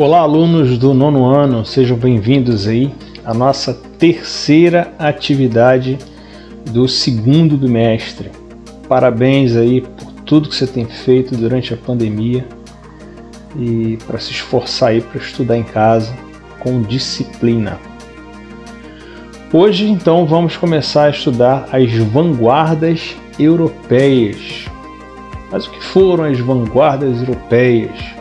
Olá, alunos do nono ano, sejam bem-vindos aí à nossa terceira atividade do segundo bimestre. Parabéns aí por tudo que você tem feito durante a pandemia e para se esforçar aí para estudar em casa com disciplina. Hoje, então, vamos começar a estudar as vanguardas europeias. Mas o que foram as vanguardas europeias?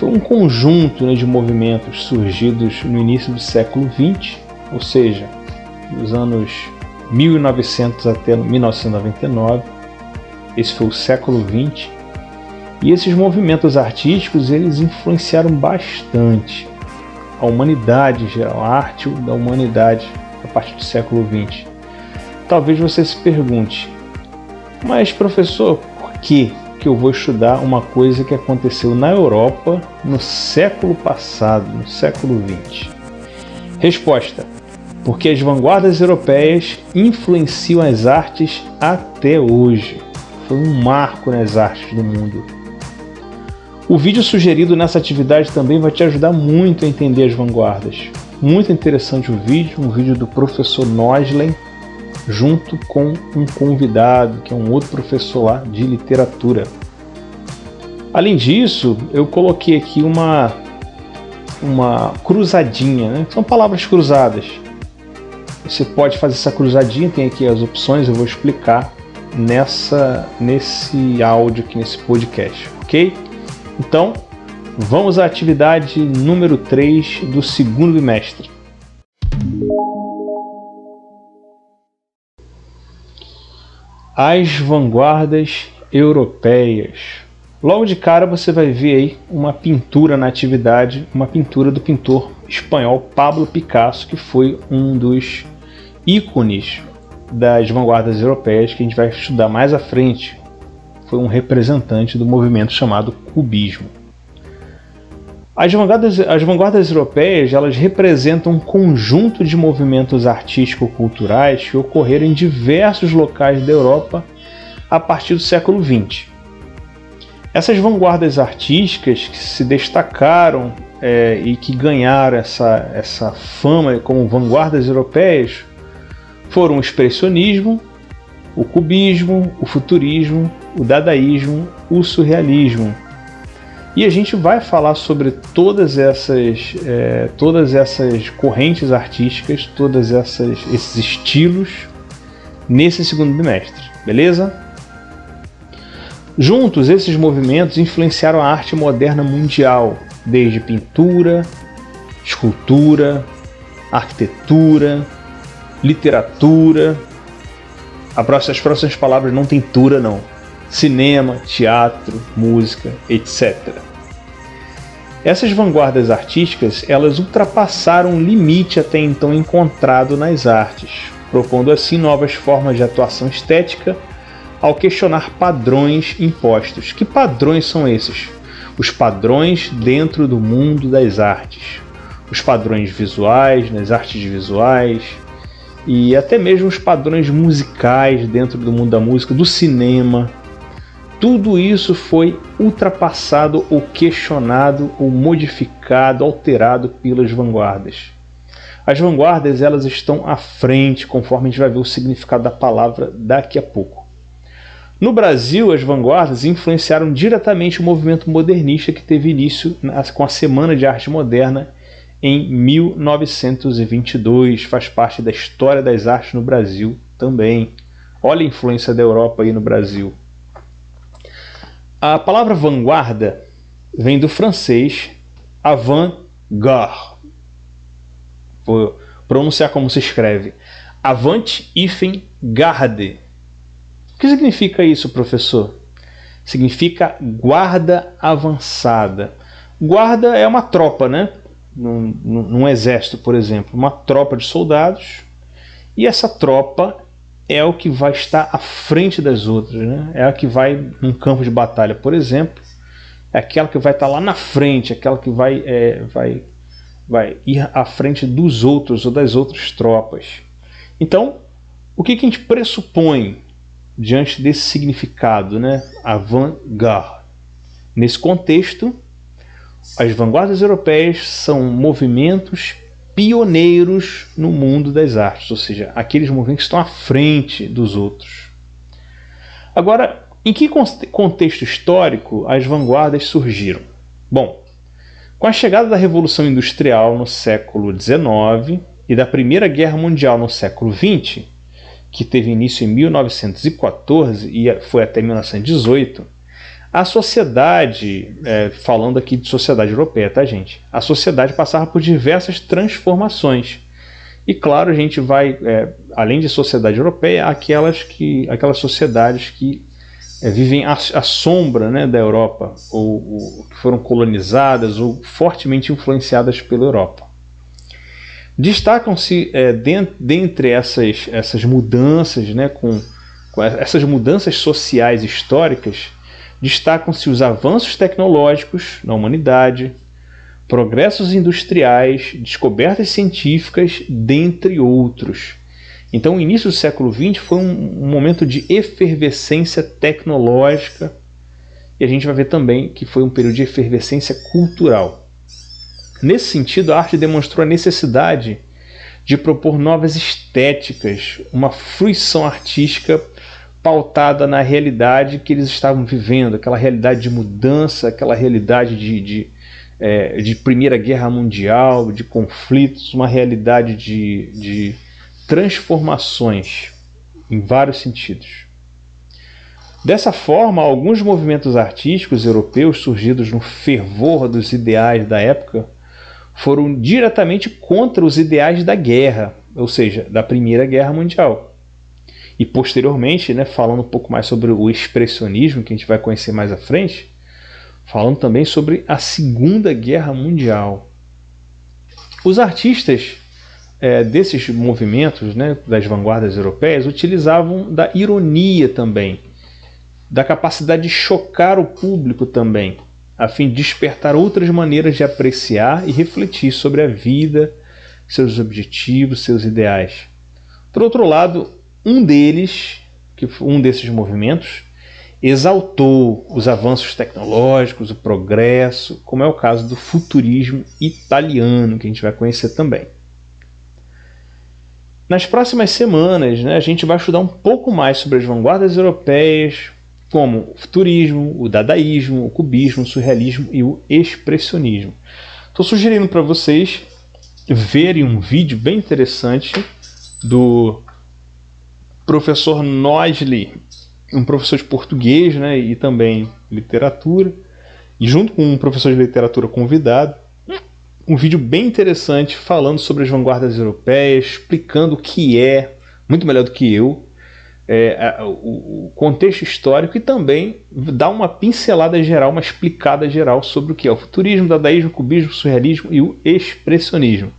Foi um conjunto né, de movimentos surgidos no início do século XX, ou seja, dos anos 1900 até 1999. Esse foi o século XX. E esses movimentos artísticos eles influenciaram bastante a humanidade em geral, a arte da humanidade a partir do século XX. Talvez você se pergunte, mas professor, por que que eu vou estudar uma coisa que aconteceu na Europa no século passado, no século XX? Resposta: porque as vanguardas europeias influenciam as artes até hoje. Foi um marco nas artes do mundo. O vídeo sugerido nessa atividade também vai te ajudar muito a entender as vanguardas. Muito interessante o vídeo, um vídeo do professor Noslen, junto com um convidado, que é um outro professor lá de literatura. Além disso, eu coloquei aqui uma, uma cruzadinha, né? são palavras cruzadas. Você pode fazer essa cruzadinha, tem aqui as opções, eu vou explicar nessa nesse áudio aqui, nesse podcast, ok? Então, vamos à atividade número 3 do segundo bimestre. As vanguardas europeias. Logo de cara você vai ver aí uma pintura na atividade, uma pintura do pintor espanhol Pablo Picasso, que foi um dos ícones das vanguardas europeias que a gente vai estudar mais à frente. Foi um representante do movimento chamado cubismo. As vanguardas, as vanguardas europeias elas representam um conjunto de movimentos artístico-culturais que ocorreram em diversos locais da Europa a partir do século XX. Essas vanguardas artísticas que se destacaram é, e que ganharam essa, essa fama como vanguardas europeias foram o expressionismo, o cubismo, o futurismo, o dadaísmo, o surrealismo. E a gente vai falar sobre todas essas, é, todas essas correntes artísticas, todos esses estilos nesse segundo bimestre, beleza? Juntos, esses movimentos influenciaram a arte moderna mundial, desde pintura, escultura, arquitetura, literatura. As próximas palavras não tem tura, não. Cinema, teatro, música, etc. Essas vanguardas artísticas, elas ultrapassaram o limite até então encontrado nas artes, propondo assim novas formas de atuação estética ao questionar padrões impostos. Que padrões são esses? Os padrões dentro do mundo das artes, os padrões visuais, nas artes visuais, e até mesmo os padrões musicais dentro do mundo da música, do cinema. Tudo isso foi ultrapassado ou questionado ou modificado, alterado pelas vanguardas. As vanguardas elas estão à frente, conforme a gente vai ver o significado da palavra daqui a pouco. No Brasil, as vanguardas influenciaram diretamente o movimento modernista que teve início com a Semana de Arte Moderna em 1922. Faz parte da história das artes no Brasil também. Olha a influência da Europa aí no Brasil. A palavra vanguarda vem do francês avant-garde. Vou pronunciar como se escreve. Avant-garde que significa isso, professor? Significa guarda avançada. Guarda é uma tropa, né? Num, num, exército, por exemplo, uma tropa de soldados, e essa tropa é o que vai estar à frente das outras, né? É a que vai num campo de batalha, por exemplo, é aquela que vai estar lá na frente, aquela que vai, é, vai, vai ir à frente dos outros ou das outras tropas. Então, o que, que a gente pressupõe diante desse significado, né? Avant-garde. Nesse contexto, as vanguardas europeias são movimentos pioneiros no mundo das artes, ou seja, aqueles movimentos que estão à frente dos outros. Agora, em que contexto histórico as vanguardas surgiram? Bom, com a chegada da Revolução Industrial no século XIX e da Primeira Guerra Mundial no século XX, que teve início em 1914 e foi até 1918, a sociedade, é, falando aqui de sociedade europeia, tá, gente? A sociedade passava por diversas transformações. E claro, a gente vai, é, além de sociedade europeia, aquelas, que, aquelas sociedades que é, vivem à, sombra né, da Europa, ou, ou, que foram colonizadas ou fortemente influenciadas pela Europa. Destacam-se é, dentre essas, essas mudanças, né, com, com essas mudanças sociais históricas, destacam-se os avanços tecnológicos na humanidade, progressos industriais, descobertas científicas, dentre outros. Então, o início do século XX foi um, momento de efervescência tecnológica e a gente vai ver também que foi um período de efervescência cultural. Nesse sentido, a arte demonstrou a necessidade de propor novas estéticas, uma fruição artística pautada na realidade que eles estavam vivendo, aquela realidade de mudança, aquela realidade de, de, é, de Primeira Guerra Mundial, de conflitos, uma realidade de, de transformações em vários sentidos. Dessa forma, alguns movimentos artísticos europeus surgidos no fervor dos ideais da época foram diretamente contra os ideais da guerra, ou seja, da Primeira Guerra Mundial e posteriormente, né, falando um pouco mais sobre o expressionismo, que a gente vai conhecer mais à frente, falando também sobre a Segunda Guerra Mundial. Os artistas é, desses movimentos, né, das vanguardas europeias, utilizavam da ironia também, da capacidade de chocar o público também, a fim de despertar outras maneiras de apreciar e refletir sobre a vida, seus objetivos, seus ideais. Por outro lado, um deles, que um desses movimentos, exaltou os avanços tecnológicos, o progresso, como é o caso do futurismo italiano, que a gente vai conhecer também. Nas próximas semanas, né, a gente vai estudar um pouco mais sobre as vanguardas europeias, como o futurismo, o dadaísmo, o cubismo, o surrealismo e o expressionismo. Estou sugerindo para vocês verem um vídeo bem interessante do professor Nosley, um professor de português né, e também literatura, e junto com um professor de literatura convidado, um vídeo bem interessante falando sobre as vanguardas europeias, explicando o que é, muito melhor do que eu, é, o, contexto histórico e também dá uma pincelada geral, uma explicada geral sobre o que é o futurismo, o dadaísmo, o cubismo, o surrealismo e o expressionismo.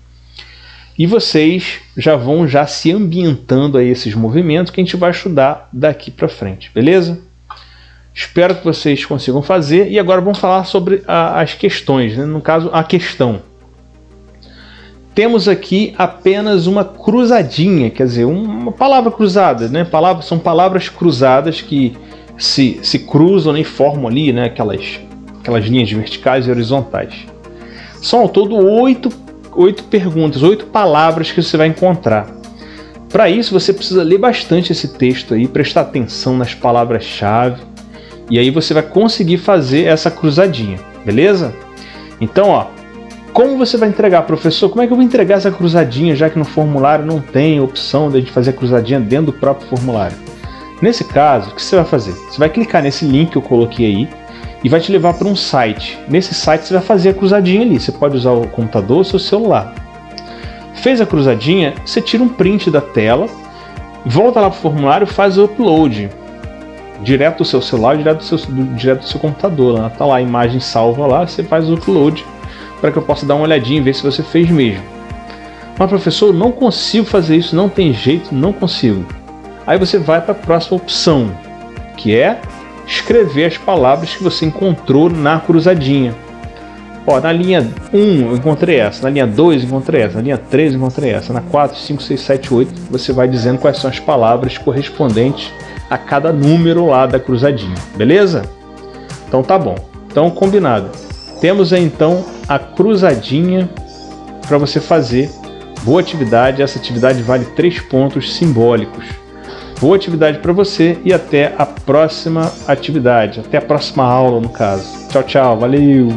E vocês já vão já se ambientando a esses movimentos que a gente vai estudar daqui para frente, beleza? Espero que vocês consigam fazer. E agora vamos falar sobre a, as questões, né? no caso, a questão. Temos aqui apenas uma cruzadinha, quer dizer, uma palavra cruzada, né? Palavras, são palavras cruzadas que se, se cruzam e formam ali né? aquelas, aquelas linhas verticais e horizontais. São ao todo oito oito perguntas, oito palavras que você vai encontrar. Para isso, você precisa ler bastante esse texto aí, prestar atenção nas palavras-chave, e aí você vai conseguir fazer essa cruzadinha, beleza? Então, ó, como você vai entregar, professor? Como é que eu vou entregar essa cruzadinha, já que no formulário não tem opção de fazer a cruzadinha dentro do próprio formulário? Nesse caso, o que você vai fazer? Você vai clicar nesse link que eu coloquei aí, e vai te levar para um site. Nesse site você vai fazer a cruzadinha ali. Você pode usar o computador ou seu celular. Fez a cruzadinha, você tira um print da tela, volta lá para o formulário, faz o upload direto do seu celular, direto do seu, do, direto do seu computador. Lá. Tá lá a imagem salva lá, você faz o upload para que eu possa dar uma olhadinha e ver se você fez mesmo. Mas professor, não consigo fazer isso, não tem jeito, não consigo. Aí você vai para a próxima opção, que é escrever as palavras que você encontrou na cruzadinha. Ó, na linha 1 eu encontrei essa, na linha 2 eu encontrei essa, na linha 3 eu encontrei essa, na 4, 5, 6, 7, 8 você vai dizendo quais são as palavras correspondentes a cada número lá da cruzadinha, beleza? Então tá bom. Então combinado. Temos aí então a cruzadinha para você fazer. Boa atividade, essa atividade vale 3 pontos simbólicos. Boa atividade para você e até a próxima atividade, até a próxima aula no caso. Tchau, tchau, valeu!